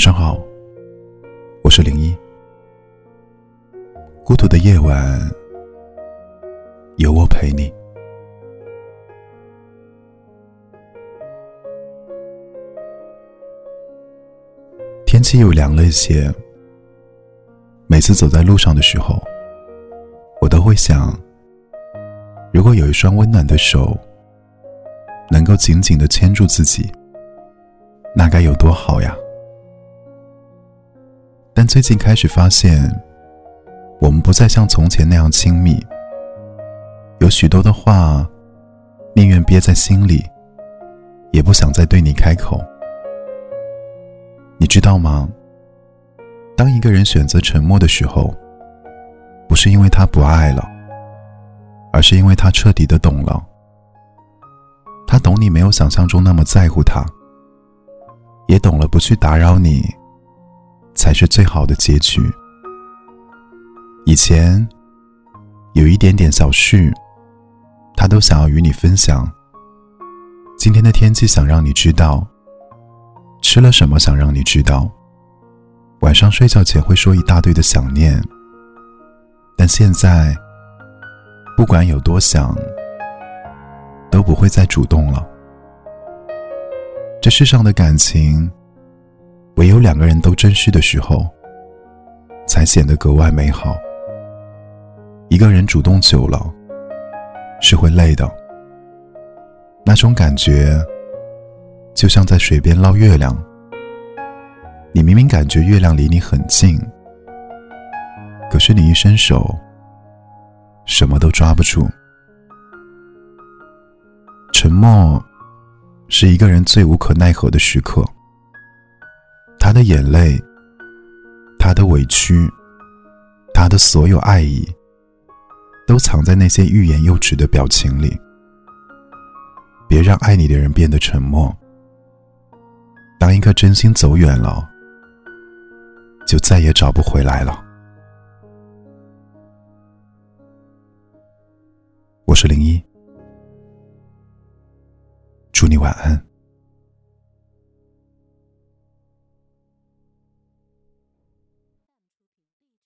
晚上好，我是零一。孤独的夜晚，有我陪你。天气又凉了一些，每次走在路上的时候，我都会想，如果有一双温暖的手，能够紧紧的牵住自己，那该有多好呀！但最近开始发现，我们不再像从前那样亲密，有许多的话，宁愿憋在心里，也不想再对你开口。你知道吗？当一个人选择沉默的时候，不是因为他不爱了，而是因为他彻底的懂了。他懂你没有想象中那么在乎他，也懂了不去打扰你。才是最好的结局。以前有一点点小事，他都想要与你分享。今天的天气想让你知道，吃了什么想让你知道。晚上睡觉前会说一大堆的想念，但现在不管有多想，都不会再主动了。这世上的感情。两个人都珍惜的时候，才显得格外美好。一个人主动久了，是会累的。那种感觉，就像在水边捞月亮。你明明感觉月亮离你很近，可是你一伸手，什么都抓不住。沉默，是一个人最无可奈何的时刻。他的眼泪，他的委屈，他的所有爱意，都藏在那些欲言又止的表情里。别让爱你的人变得沉默。当一颗真心走远了，就再也找不回来了。我是零一，祝你晚安。